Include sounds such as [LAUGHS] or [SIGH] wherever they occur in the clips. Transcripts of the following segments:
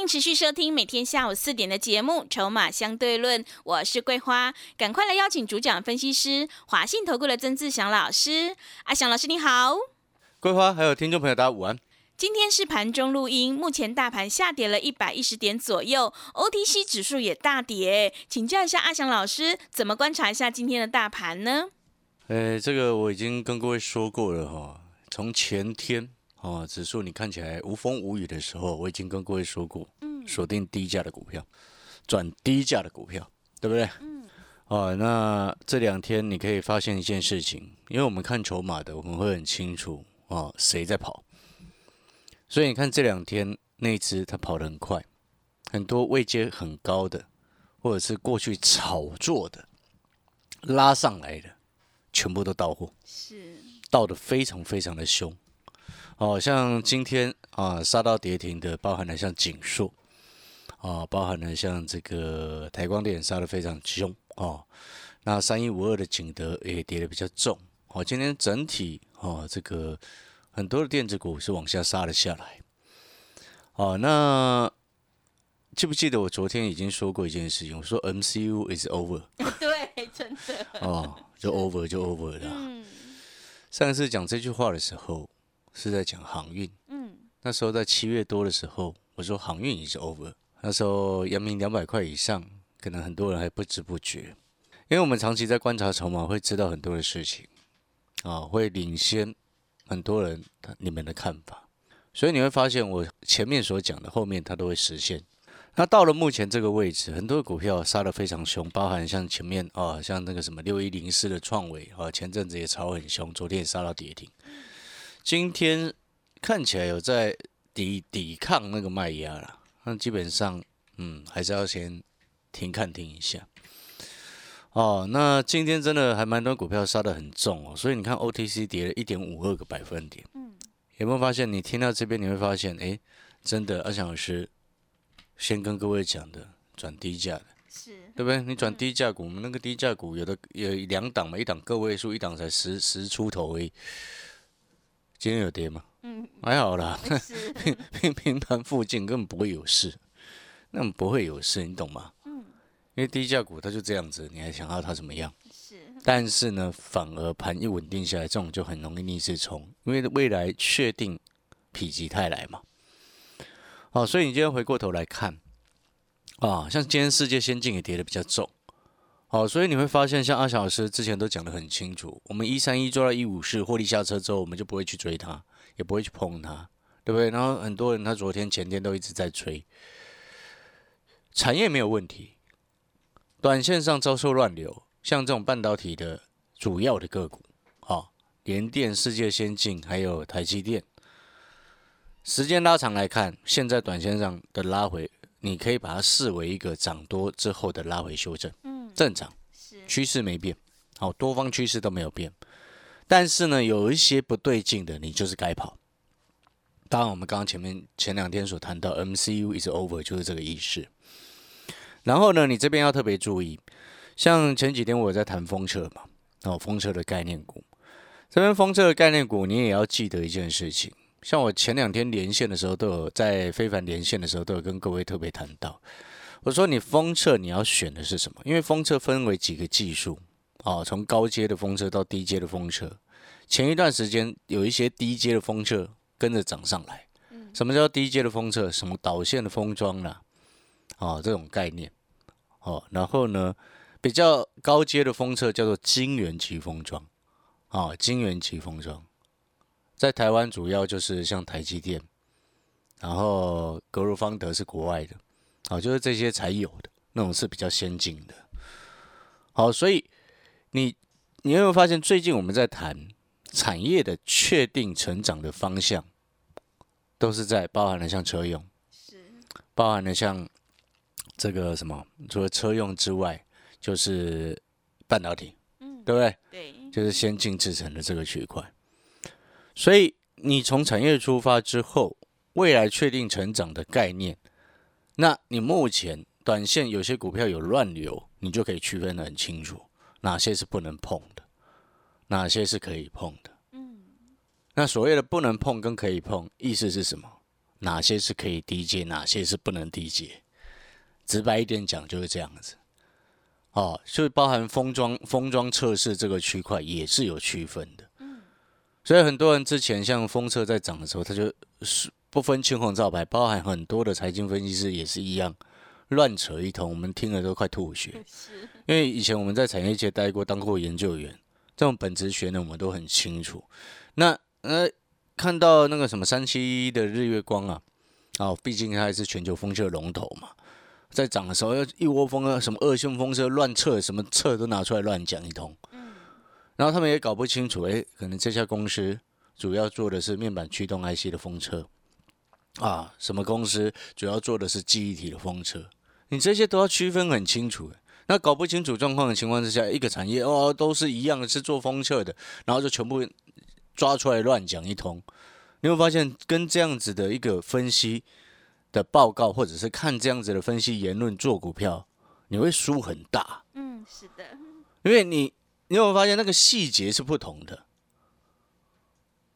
欢迎持续收听每天下午四点的节目《筹码相对论》，我是桂花，赶快来邀请主讲分析师华信投顾的曾志祥老师。阿祥老师你好，桂花还有听众朋友大家午安。今天是盘中录音，目前大盘下跌了一百一十点左右，OTC 指数也大跌，请教一下阿祥老师，怎么观察一下今天的大盘呢？呃，这个我已经跟各位说过了哈，从前天。哦，指数你看起来无风无雨的时候，我已经跟各位说过，嗯，锁定低价的股票，转低价的股票，对不对？嗯。哦，那这两天你可以发现一件事情，因为我们看筹码的，我们会很清楚哦，谁在跑。所以你看这两天那只它跑得很快，很多位阶很高的，或者是过去炒作的拉上来的，全部都到货，是到的非常非常的凶。哦，像今天啊杀到跌停的，包含了像锦硕，啊，包含了像这个台光电杀的非常凶哦。那三一五二的景德也跌的比较重。哦，今天整体哦，这个很多的电子股是往下杀了下来。哦，那记不记得我昨天已经说过一件事情？我说 MCU is over。[LAUGHS] 对，真的。哦，就 over 就 over 了。嗯。上一次讲这句话的时候。是在讲航运，嗯，那时候在七月多的时候，我说航运已经 over，那时候阳明两百块以上，可能很多人还不知不觉，因为我们长期在观察筹码，会知道很多的事情，啊，会领先很多人你们的看法，所以你会发现我前面所讲的，后面它都会实现。那到了目前这个位置，很多股票杀得非常凶，包含像前面啊，像那个什么六一零四的创维啊，前阵子也炒很凶，昨天也杀到跌停。今天看起来有在抵抵抗那个卖压了，那基本上，嗯，还是要先停看停一下。哦，那今天真的还蛮多股票杀的很重哦，所以你看 OTC 跌了一点五二个百分点，嗯，有没有发现？你听到这边你会发现，哎，真的，阿翔老师先跟各位讲的转低价的，是对不对？你转低价股，我们那个低价股有的有两档嘛，一档个位数，一档才十十出头而已。今天有跌吗？嗯，还好啦，[LAUGHS] 平平平盘附近根本不会有事，那么不会有事，你懂吗？嗯，因为低价股它就这样子，你还想要它怎么样？是，但是呢，反而盘一稳定下来，这种就很容易逆势冲，因为未来确定否极泰来嘛。哦，所以你今天回过头来看，啊，像今天世界先进也跌的比较重。好，所以你会发现，像阿翔老师之前都讲得很清楚，我们一三一做到一五四获利下车之后，我们就不会去追它，也不会去碰它，对不对？然后很多人他昨天前天都一直在追，产业没有问题，短线上遭受乱流，像这种半导体的主要的个股，好，联电、世界先进还有台积电，时间拉长来看，现在短线上的拉回，你可以把它视为一个涨多之后的拉回修正。正常，趋势没变，好，多方趋势都没有变，但是呢，有一些不对劲的，你就是该跑。当然，我们刚刚前面前两天所谈到 MCU is over，就是这个意思。然后呢，你这边要特别注意，像前几天我在谈风车嘛，哦，风车的概念股，这边风车的概念股，你也要记得一件事情，像我前两天连线的时候，都有在非凡连线的时候，都有跟各位特别谈到。我说你封测你要选的是什么？因为封测分为几个技术啊，从高阶的封测到低阶的封测。前一段时间有一些低阶的封测跟着涨上来。什么叫低阶的封测？什么导线的封装啦，啊，这种概念。哦，然后呢，比较高阶的封测叫做晶圆级封装。啊，晶圆级封装，在台湾主要就是像台积电，然后格鲁方德是国外的。好，就是这些才有的那种是比较先进的。好，所以你你有没有发现，最近我们在谈产业的确定成长的方向，都是在包含了像车用，是包含了像这个什么，除了车用之外，就是半导体，嗯，对不对？对，就是先进制成的这个区块。所以你从产业出发之后，未来确定成长的概念，那你目前短线有些股票有乱流，你就可以区分的很清楚，哪些是不能碰的，哪些是可以碰的。嗯，那所谓的不能碰跟可以碰，意思是什么？哪些是可以低接，哪些是不能低接？直白一点讲，就是这样子。哦，就包含封装、封装测试这个区块也是有区分的。嗯，所以很多人之前像封测在涨的时候，他就是不分青红皂白，包含很多的财经分析师也是一样乱扯一通，我们听了都快吐血。因为以前我们在产业界待过，当过研究员，这种本质学呢，我们都很清楚。那呃，看到那个什么三七一的日月光啊，哦，毕竟它还是全球风车龙头嘛。在涨的时候，要一窝蜂啊，什么恶性风车乱测，什么测都拿出来乱讲一通。嗯，然后他们也搞不清楚，哎，可能这家公司主要做的是面板驱动 IC 的风车啊，什么公司主要做的是记忆体的风车，你这些都要区分很清楚。那搞不清楚状况的情况之下，一个产业哦都是一样的，是做风车的，然后就全部抓出来乱讲一通，你会发现跟这样子的一个分析。的报告，或者是看这样子的分析言论做股票，你会输很大。嗯，是的，因为你你有没有发现那个细节是不同的？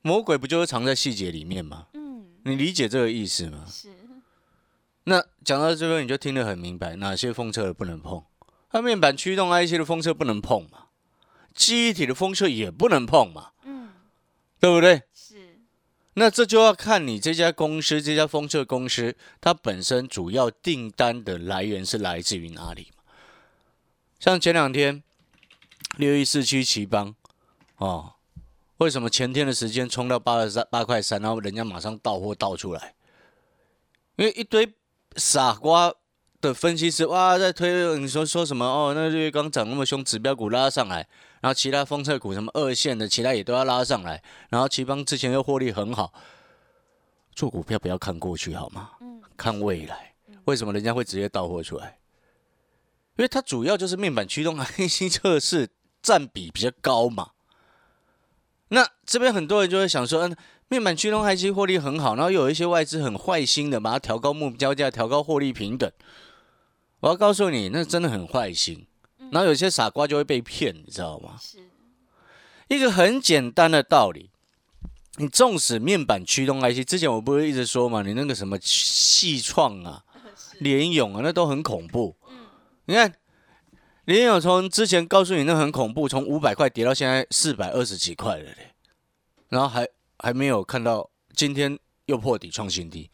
魔鬼不就是藏在细节里面吗？嗯，你理解这个意思吗？是。那讲到这边，你就听得很明白，哪些风车不能碰？它面板驱动 IC 的风车不能碰嘛？记忆体的风车也不能碰嘛？嗯，对不对？那这就要看你这家公司，这家风车公司，它本身主要订单的来源是来自于哪里像前两天六一四七奇邦，哦，为什么前天的时间冲到八十三八块三，然后人家马上到货倒出来？因为一堆傻瓜的分析师哇在推，你说说什么哦？那日月刚涨那么凶，指标股拉上来。然后其他封测股什么二线的，其他也都要拉上来。然后奇邦之前又获利很好，做股票不要看过去好吗？嗯，看未来。为什么人家会直接到货出来？因为它主要就是面板驱动 [LAUGHS] IC 测试占比比较高嘛。那这边很多人就会想说，嗯，面板驱动 IC 获利很好，然后又有一些外资很坏心的，把它调高目标价，调高获利平等。我要告诉你，那真的很坏心。然后有些傻瓜就会被骗，你知道吗？是一个很简单的道理。你纵使面板驱动 IC，之前我不是一直说嘛，你那个什么细创啊、[LAUGHS] 联勇啊，那都很恐怖。嗯，你看联勇从之前告诉你那很恐怖，从五百块跌到现在四百二十几块了嘞，然后还还没有看到今天又破底创新低，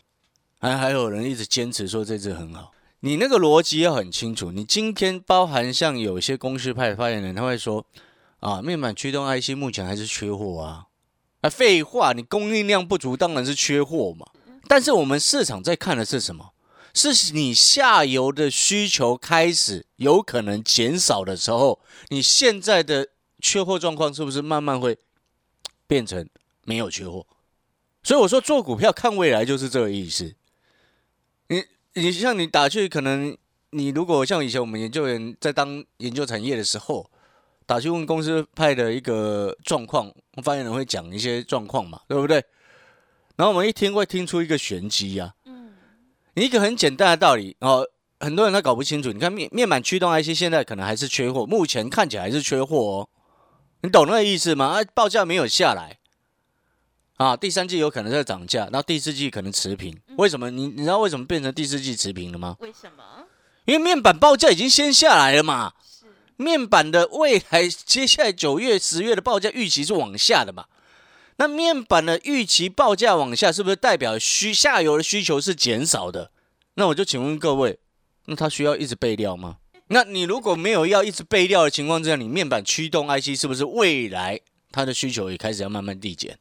还还有人一直坚持说这只很好。你那个逻辑要很清楚。你今天包含像有些公司派的发言人，他会说：“啊，面板驱动 IC 目前还是缺货啊。”啊，废话，你供应量不足，当然是缺货嘛。但是我们市场在看的是什么？是你下游的需求开始有可能减少的时候，你现在的缺货状况是不是慢慢会变成没有缺货？所以我说做股票看未来就是这个意思。你。你像你打去，可能你如果像以前我们研究员在当研究产业的时候，打去问公司派的一个状况，发言人会讲一些状况嘛，对不对？然后我们一听会听出一个玄机呀。嗯。一个很简单的道理哦，很多人他搞不清楚。你看面面板驱动 IC 现在可能还是缺货，目前看起来还是缺货哦。你懂那个意思吗？啊，报价没有下来。啊，第三季有可能在涨价，然后第四季可能持平。为什么？你你知道为什么变成第四季持平了吗？为什么？因为面板报价已经先下来了嘛。面板的未来，接下来九月、十月的报价预期是往下的嘛？那面板的预期报价往下，是不是代表需下游的需求是减少的？那我就请问各位，那它需要一直备料吗？那你如果没有要一直备料的情况之下，你面板驱动 IC 是不是未来它的需求也开始要慢慢递减？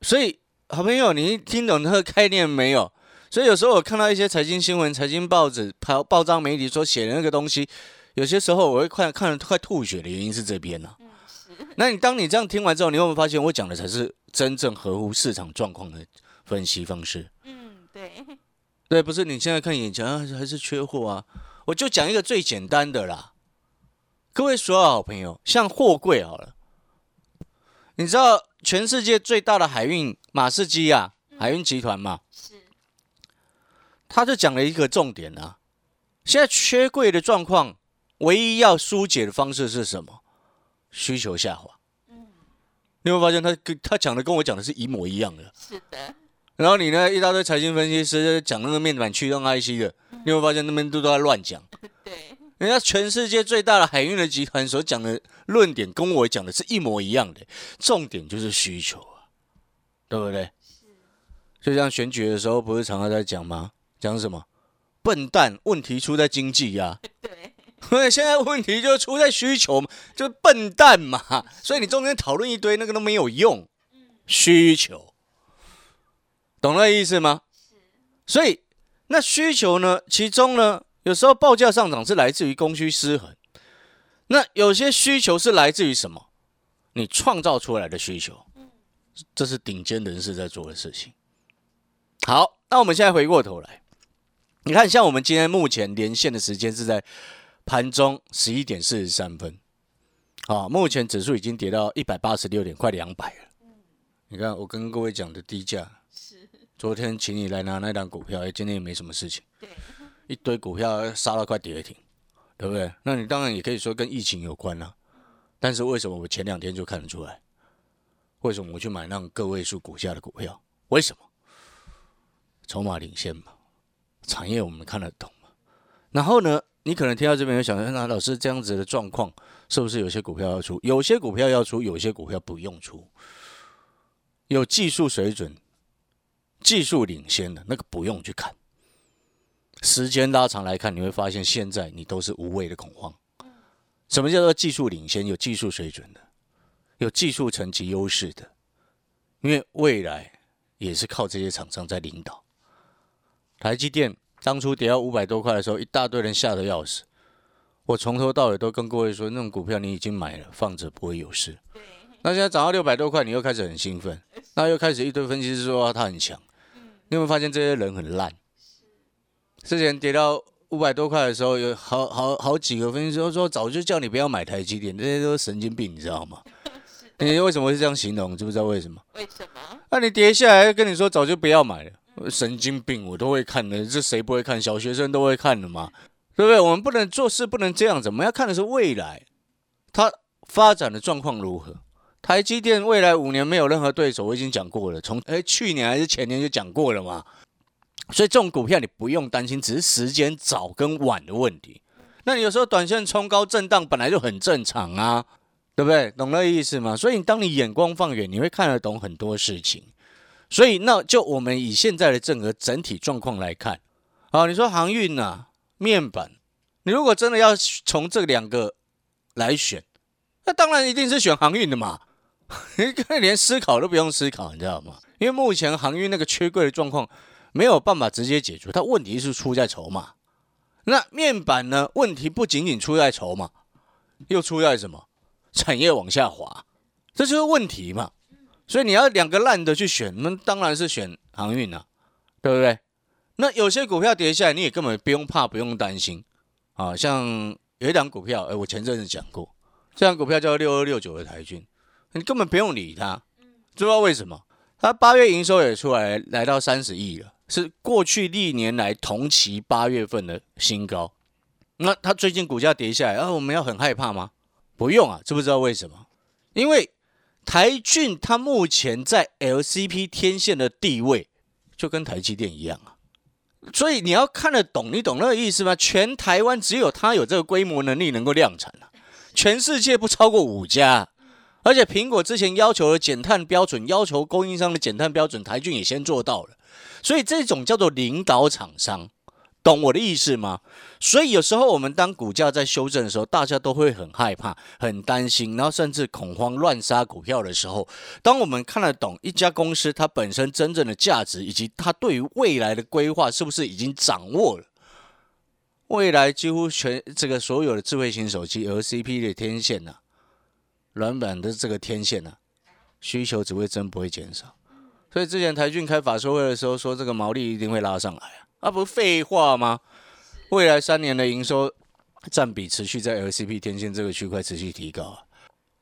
所以，好朋友，你听懂这个概念没有？所以有时候我看到一些财经新闻、财经报纸、报报章媒体所写的那个东西，有些时候我会看看得快吐血的原因是这边呢。[LAUGHS] 那你当你这样听完之后，你会不会发现我讲的才是真正合乎市场状况的分析方式？嗯，对。对，不是你现在看眼前啊，还是缺货啊？我就讲一个最简单的啦。各位所有好朋友，像货柜好了，你知道全世界最大的海运马士基啊，海运集团嘛，是，他就讲了一个重点啊。现在缺柜的状况，唯一要疏解的方式是什么？需求下滑。嗯，你会发现他跟他讲的跟我讲的是一模一样的。是的。然后你呢，一大堆财经分析师讲那个面板驱动 IC 的，你会发现那边都都在乱讲。对。人家全世界最大的海运的集团所讲的论点，跟我讲的是一模一样的。重点就是需求啊，对不对？就像选举的时候，不是常常在讲吗？讲什么？笨蛋，问题出在经济呀。对。因为现在问题就出在需求，就是笨蛋嘛。所以你中间讨论一堆那个都没有用。需求，懂那意思吗？所以那需求呢？其中呢？有时候报价上涨是来自于供需失衡，那有些需求是来自于什么？你创造出来的需求，这是顶尖人士在做的事情。好，那我们现在回过头来，你看，像我们今天目前连线的时间是在盘中十一点四十三分，啊，目前指数已经跌到一百八十六点，快两百了。你看，我跟各位讲的低价，是昨天请你来拿那档股票，哎，今天也没什么事情。对。一堆股票杀到快跌停，对不对？那你当然也可以说跟疫情有关啦。但是为什么我前两天就看得出来？为什么我去买那种个位数股价的股票？为什么？筹码领先嘛，产业我们看得懂嘛。然后呢，你可能听到这边有想说，那老师这样子的状况，是不是有些股票要出？有些股票要出，有些股票不用出。有技术水准、技术领先的那个不用去看。时间拉长来看，你会发现现在你都是无谓的恐慌。什么叫做技术领先、有技术水准的、有技术层级优势的？因为未来也是靠这些厂商在领导。台积电当初跌到五百多块的时候，一大堆人吓得要死。我从头到尾都跟各位说，那种股票你已经买了，放着不会有事。那现在涨到六百多块，你又开始很兴奋，那又开始一堆分析师说它很强。你有没有发现这些人很烂？之前跌到五百多块的时候，有好好好几个分析师说，早就叫你不要买台积电，这些都是神经病，你知道吗？[LAUGHS] 你为什么会这样形容？知不知道为什么？为什么？那你跌下来跟你说早就不要买了，神经病，我都会看的，这谁不会看？小学生都会看的嘛，对不对？我们不能做事不能这样子，我们要看的是未来，它发展的状况如何。台积电未来五年没有任何对手，我已经讲过了，从哎去年还是前年就讲过了嘛。所以这种股票你不用担心，只是时间早跟晚的问题。那你有时候短线冲高震荡本来就很正常啊，对不对？懂那意思吗？所以当你眼光放远，你会看得懂很多事情。所以那就我们以现在的整个整体状况来看，啊，你说航运呐、面板，你如果真的要从这两个来选，那当然一定是选航运的嘛。你 [LAUGHS] 连思考都不用思考，你知道吗？因为目前航运那个缺柜的状况。没有办法直接解决，它问题是出在筹码。那面板呢？问题不仅仅出在筹码，又出在什么？产业往下滑，这就是问题嘛。所以你要两个烂的去选，那当然是选航运啊，对不对？那有些股票跌下来，你也根本不用怕，不用担心啊。像有一档股票，哎，我前阵子讲过，这档股票叫六二六九的台军，你根本不用理它，知道为什么？它八月营收也出来，来到三十亿了。是过去历年来同期八月份的新高，那它最近股价跌下来，啊，我们要很害怕吗？不用啊，知不知道为什么？因为台骏它目前在 LCP 天线的地位就跟台积电一样啊，所以你要看得懂，你懂那个意思吗？全台湾只有它有这个规模能力能够量产啊，全世界不超过五家，而且苹果之前要求的减碳标准，要求供应商的减碳标准，台骏也先做到了。所以这种叫做领导厂商，懂我的意思吗？所以有时候我们当股价在修正的时候，大家都会很害怕、很担心，然后甚至恐慌乱杀股票的时候，当我们看得懂一家公司它本身真正的价值，以及它对于未来的规划是不是已经掌握了，未来几乎全这个所有的智慧型手机 LCP 的天线呐，软板的这个天线呐，需求只会增不会减少。所以之前台骏开法说会的时候说，这个毛利一定会拉上来啊，啊不废话吗？未来三年的营收占比持续在 LCP 天线这个区块持续提高。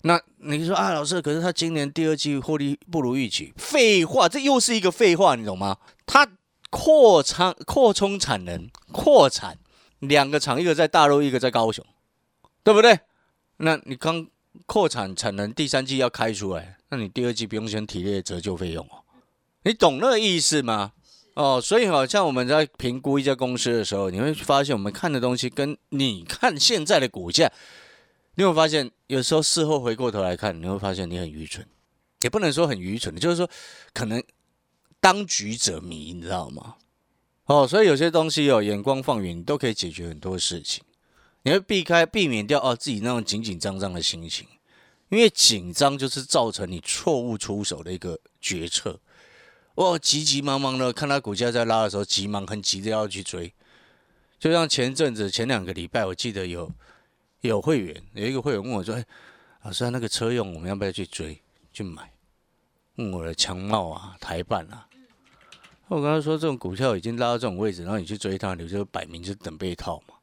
那你说啊，老师，可是他今年第二季获利不如预期。废话，这又是一个废话，你懂吗？他扩仓、扩充产能、扩产，两个厂，一个在大陆，一个在高雄，对不对？那你刚扩产产能，第三季要开出来，那你第二季不用先提列折旧费用哦？你懂那个意思吗？哦，所以好像我们在评估一家公司的时候，你会发现我们看的东西跟你看现在的股价。你会发现，有时候事后回过头来看，你会发现你很愚蠢，也不能说很愚蠢，就是说可能当局者迷，你知道吗？哦，所以有些东西哦，眼光放远，你都可以解决很多事情。你会避开、避免掉哦自己那种紧紧张张的心情，因为紧张就是造成你错误出手的一个决策。哦，急急忙忙的看他股价在拉的时候，急忙很急的要去追，就像前阵子前两个礼拜，我记得有。有会员有一个会员问我说：“哎，老师，那个车用我们要不要去追去买？”问我的强茂啊、台办啊。我跟他说：“这种股票已经拉到这种位置，然后你去追它，你就摆明就等被套嘛。”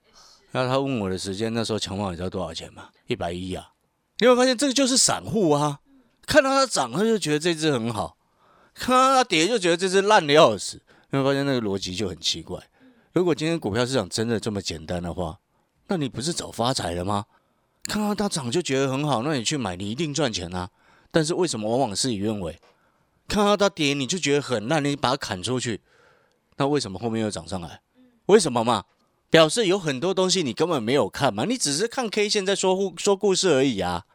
然后他问我的时间，那时候强茂你知道多少钱吗？一百一啊！你会发现这个就是散户啊，看到它涨他就觉得这只很好，看到它跌就觉得这只烂的要死。你会发现那个逻辑就很奇怪。如果今天股票市场真的这么简单的话，那你不是早发财了吗？看到它涨就觉得很好，那你去买，你一定赚钱啊。但是为什么往往事与愿违？看到它跌你就觉得很烂，你把它砍出去，那为什么后面又涨上来？为什么嘛？表示有很多东西你根本没有看嘛，你只是看 K 线在说故说故事而已啊。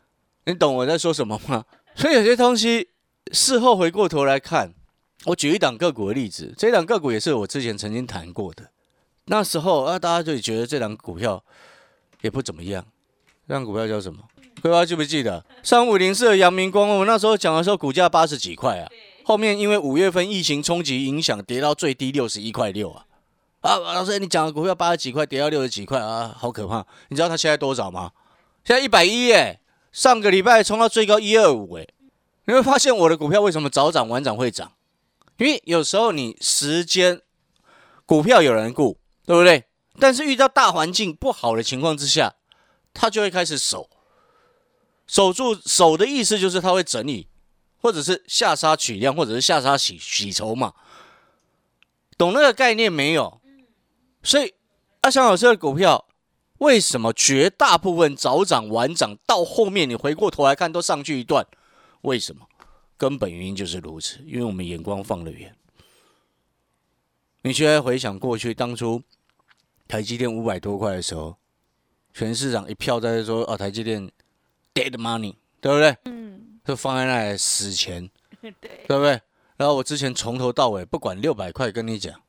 你懂我在说什么吗？所以有些东西事后回过头来看，我举一档个股的例子，这档个股也是我之前曾经谈过的。那时候啊，大家就觉得这档股票也不怎么样。这档股票叫什么？各位记不记得？三五零四的阳明光，我们那时候讲的时候，股价八十几块啊。后面因为五月份疫情冲击影响，跌到最低六十一块六啊。啊，老师，你讲的股票八十几块，跌到六十几块啊，好可怕！你知道它现在多少吗？现在一百一耶。上个礼拜冲到最高一二五哎。你会发现我的股票为什么早涨晚涨会涨？因为有时候你时间股票有人顾。对不对？但是遇到大环境不好的情况之下，他就会开始守，守住守的意思就是他会整理，或者是下杀取量，或者是下杀洗洗筹码，懂那个概念没有？所以阿翔老师的股票为什么绝大部分早涨晚涨，到后面你回过头来看都上去一段？为什么？根本原因就是如此，因为我们眼光放得远。你现在回想过去当初。台积电五百多块的时候，全市场一票在说：“哦，台积电 dead money，对不对？嗯，就放在那里死钱，[LAUGHS] 对对不对？然后我之前从头到尾不管六百块跟你讲，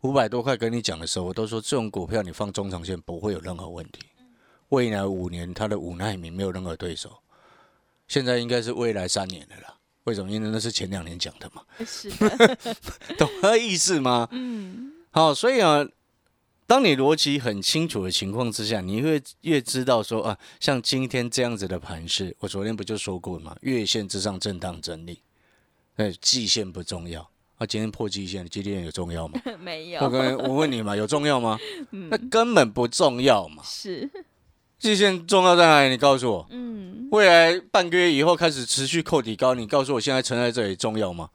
五百多块跟你讲的时候，我都说这种股票你放中长线不会有任何问题。未来五年它的五纳米没有任何对手，现在应该是未来三年的了。为什么？因为那是前两年讲的嘛。是，[LAUGHS] 懂那意思吗？嗯，好，所以啊。当你逻辑很清楚的情况之下，你会越知道说啊，像今天这样子的盘势，我昨天不就说过吗？月线之上震荡整理，那，季线不重要啊。今天破季线，今天有重要吗？没有。我跟我问你嘛，有重要吗？[LAUGHS] 那根本不重要嘛。是。季线重要在哪里？你告诉我。嗯。未来半个月以后开始持续扣底高，你告诉我现在存在这里重要吗？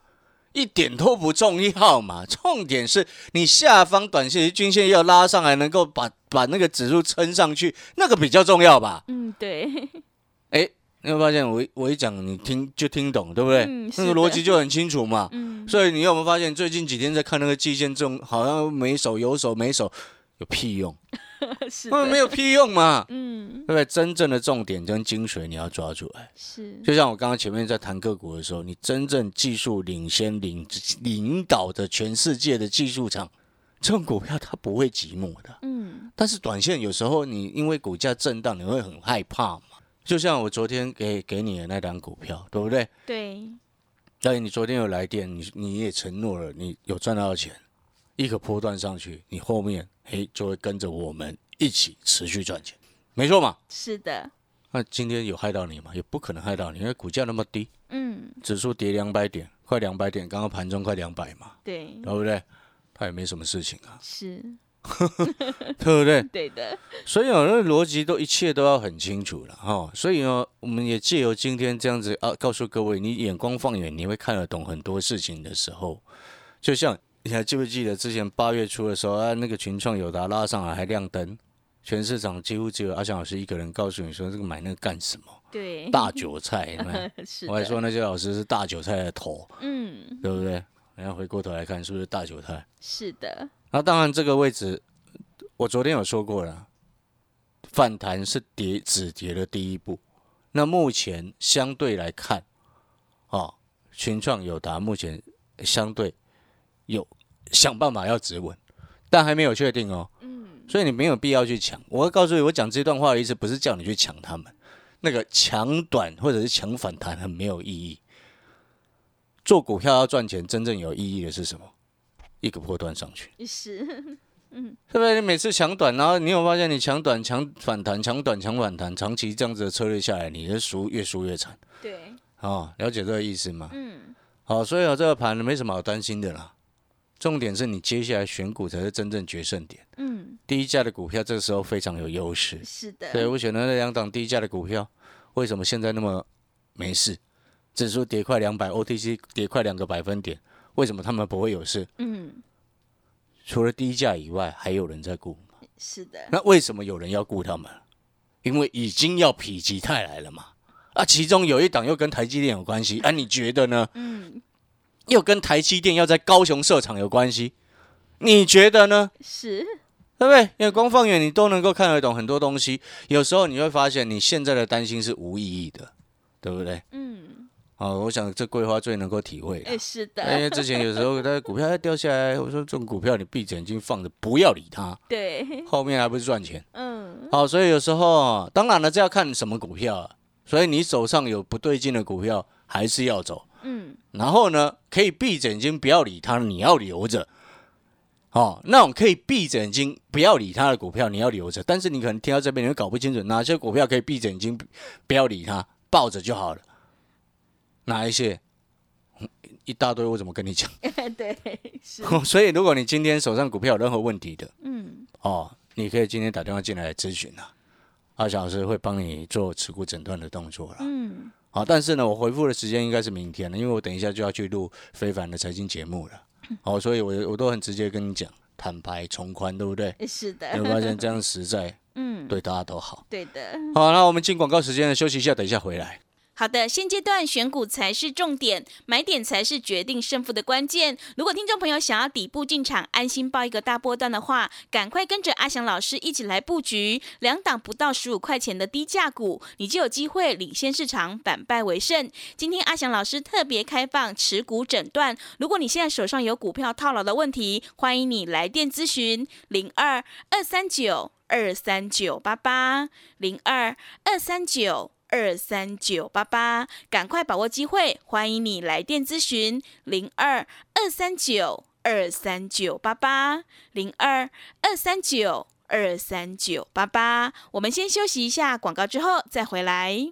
一点都不重要嘛，重点是你下方短线均线要拉上来，能够把把那个指数撑上去，那个比较重要吧？嗯，对。[LAUGHS] 哎，你有发现我我一讲你听就听懂，对不对？嗯，那个逻辑就很清楚嘛。嗯。所以你有没有发现最近几天在看那个季线中，好像没手有手没手，有屁用？[LAUGHS] 是，没有屁用嘛。嗯，对不对？真正的重点跟精髓你要抓出来。是，就像我刚刚前面在谈个股的时候，你真正技术领先、领领导的全世界的技术厂，这种股票它不会寂寞的。嗯，但是短线有时候你因为股价震荡，你会很害怕嘛。就像我昨天给给你的那张股票，对不对？对。但是你昨天有来电，你你也承诺了，你有赚到钱。一个波段上去，你后面诶就会跟着我们一起持续赚钱，没错嘛？是的。那今天有害到你吗？也不可能害到你，因为股价那么低，嗯，指数跌两百点，快两百点，刚刚盘中快两百嘛，对，对不对？他也没什么事情啊。是。[LAUGHS] 对不对？[LAUGHS] 对的。[LAUGHS] 所以有那逻辑都一切都要很清楚了哈。所以呢，我们也借由今天这样子啊，告诉各位，你眼光放远，你会看得懂很多事情的时候，就像你还记不记得之前八月初的时候啊，那个群创友达拉上来还亮灯，全市场几乎只有阿翔老师一个人告诉你说这个买那个干什么？对，大韭菜，[LAUGHS] 我还说那些老师是大韭菜的头，嗯，对不对？然后回过头来看，是不是大韭菜？是的。那当然，这个位置我昨天有说过了，反弹是跌止跌的第一步。那目前相对来看，啊，群创友达目前相对有想办法要止稳，但还没有确定哦。嗯。所以你没有必要去抢。我会告诉你，我讲这段话的意思不是叫你去抢他们。那个抢短或者是抢反弹很没有意义。做股票要赚钱，真正有意义的是什么？一个波段上去。是，嗯，是不是？你每次抢短，然后你有发现你抢短、抢反弹、抢短、抢反弹，长期这样子的策略下来，你的输越输越惨。对。哦，了解这个意思吗？嗯。好，所以啊这个盘没什么好担心的啦。重点是你接下来选股才是真正决胜点。嗯，低价的股票这个时候非常有优势。是的，对我选的那两档低价的股票，为什么现在那么没事？指数跌快两百，OTC 跌快两个百分点，为什么他们不会有事？嗯，除了低价以外，还有人在顾。是的。那为什么有人要顾他们？因为已经要否极泰来了嘛。啊，其中有一档又跟台积电有关系。啊，你觉得呢？嗯。又跟台积电要在高雄设厂有关系，你觉得呢？是，对不对？因为光放远，你都能够看得懂很多东西。有时候你会发现，你现在的担心是无意义的，对不对？嗯。好，我想这桂花最能够体会。哎，是的。因为之前有时候它股票在掉下来，我说这种股票你闭着眼睛放着，不要理它。对。后面还不是赚钱？嗯。好，所以有时候，当然了，这要看什么股票。啊所以你手上有不对劲的股票，还是要走。嗯，然后呢，可以闭着眼睛不要理它，你要留着。哦，那种可以闭着眼睛不要理它的股票，你要留着。但是你可能听到这边，你会搞不清楚哪些股票可以闭着眼睛不要理它，抱着就好了。哪一些？一大堆，我怎么跟你讲？对，是。[LAUGHS] 所以如果你今天手上股票有任何问题的，嗯，哦，你可以今天打电话进来咨询啊，阿小老师会帮你做持股诊断的动作了。嗯。好，但是呢，我回复的时间应该是明天了，因为我等一下就要去录非凡的财经节目了。[LAUGHS] 好，所以我我都很直接跟你讲，坦白从宽，对不对？[LAUGHS] 是的。有发现这样实在，[LAUGHS] 嗯，对大家都好。对的。好，那我们进广告时间了，休息一下，等一下回来。好的，现阶段选股才是重点，买点才是决定胜负的关键。如果听众朋友想要底部进场，安心报一个大波段的话，赶快跟着阿翔老师一起来布局两档不到十五块钱的低价股，你就有机会领先市场，反败为胜。今天阿翔老师特别开放持股诊断，如果你现在手上有股票套牢的问题，欢迎你来电咨询零二二三九二三九八八零二二三九。二三九八八，赶快把握机会！欢迎你来电咨询零二二三九二三九八八零二二三九二三九八八。我们先休息一下广告，之后再回来。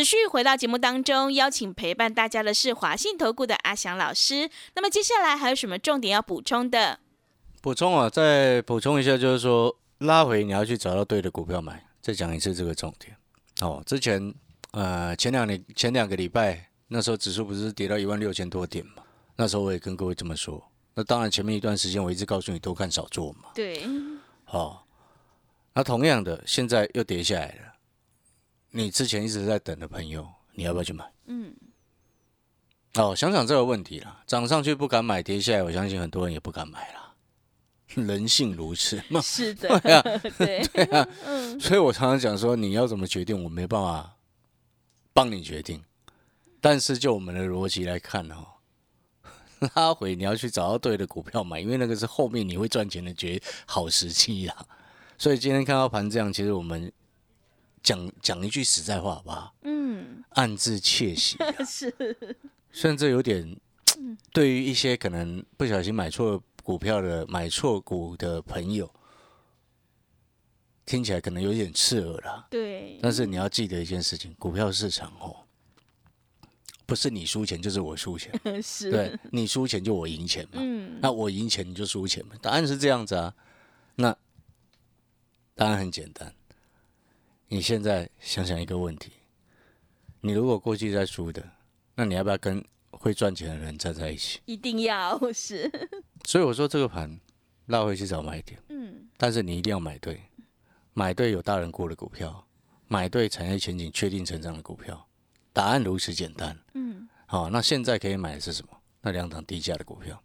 持续回到节目当中，邀请陪伴大家的是华信投顾的阿翔老师。那么接下来还有什么重点要补充的？补充啊，再补充一下，就是说拉回你要去找到对的股票买。再讲一次这个重点哦。之前呃前两年前两个礼拜，那时候指数不是跌到一万六千多点嘛？那时候我也跟各位这么说。那当然前面一段时间我一直告诉你多看少做嘛。对。好，那同样的现在又跌下来了。你之前一直在等的朋友，你要不要去买？嗯，哦，想想这个问题啦，涨上去不敢买，跌下来，我相信很多人也不敢买啦。[LAUGHS] 人性如此嘛？是的，[LAUGHS] 对啊，[LAUGHS] 对对啊，嗯，所以我常常讲说，你要怎么决定，我没办法帮你决定。但是就我们的逻辑来看哦，拉回你要去找到对的股票买，因为那个是后面你会赚钱的绝好时机啦。所以今天看到盘这样，其实我们讲讲一句实在话，好不好？嗯，暗自窃喜。[LAUGHS] 是，虽然这有点，[TSK] 对于一些可能不小心买错股票的、买错股的朋友。听起来可能有点刺耳啦，对。但是你要记得一件事情，股票市场哦，不是你输钱就是我输钱，[LAUGHS] 是。对，你输钱就我赢钱嘛。嗯。那我赢钱你就输钱嘛，答案是这样子啊。那答案很简单，你现在想想一个问题：你如果过去在输的，那你要不要跟会赚钱的人站在一起？一定要 [LAUGHS] 是。所以我说这个盘拉回去找买点，嗯，但是你一定要买对。买对有大人过的股票，买对产业前景确定成长的股票，答案如此简单。嗯，好，那现在可以买的是什么？那两档低价的股票。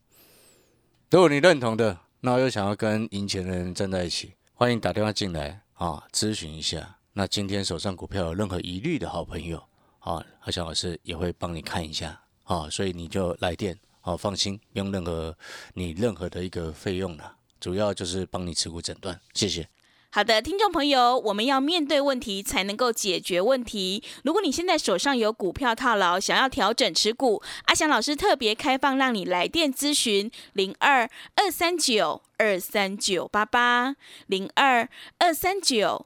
如果你认同的，那又想要跟赢钱的人站在一起，欢迎打电话进来啊，咨询一下。那今天手上股票有任何疑虑的好朋友，啊，阿翔老师也会帮你看一下啊，所以你就来电啊，放心，不用任何你任何的一个费用了，主要就是帮你持股诊断。谢谢。好的，听众朋友，我们要面对问题才能够解决问题。如果你现在手上有股票套牢，想要调整持股，阿翔老师特别开放让你来电咨询零二二三九二三九八八零二二三九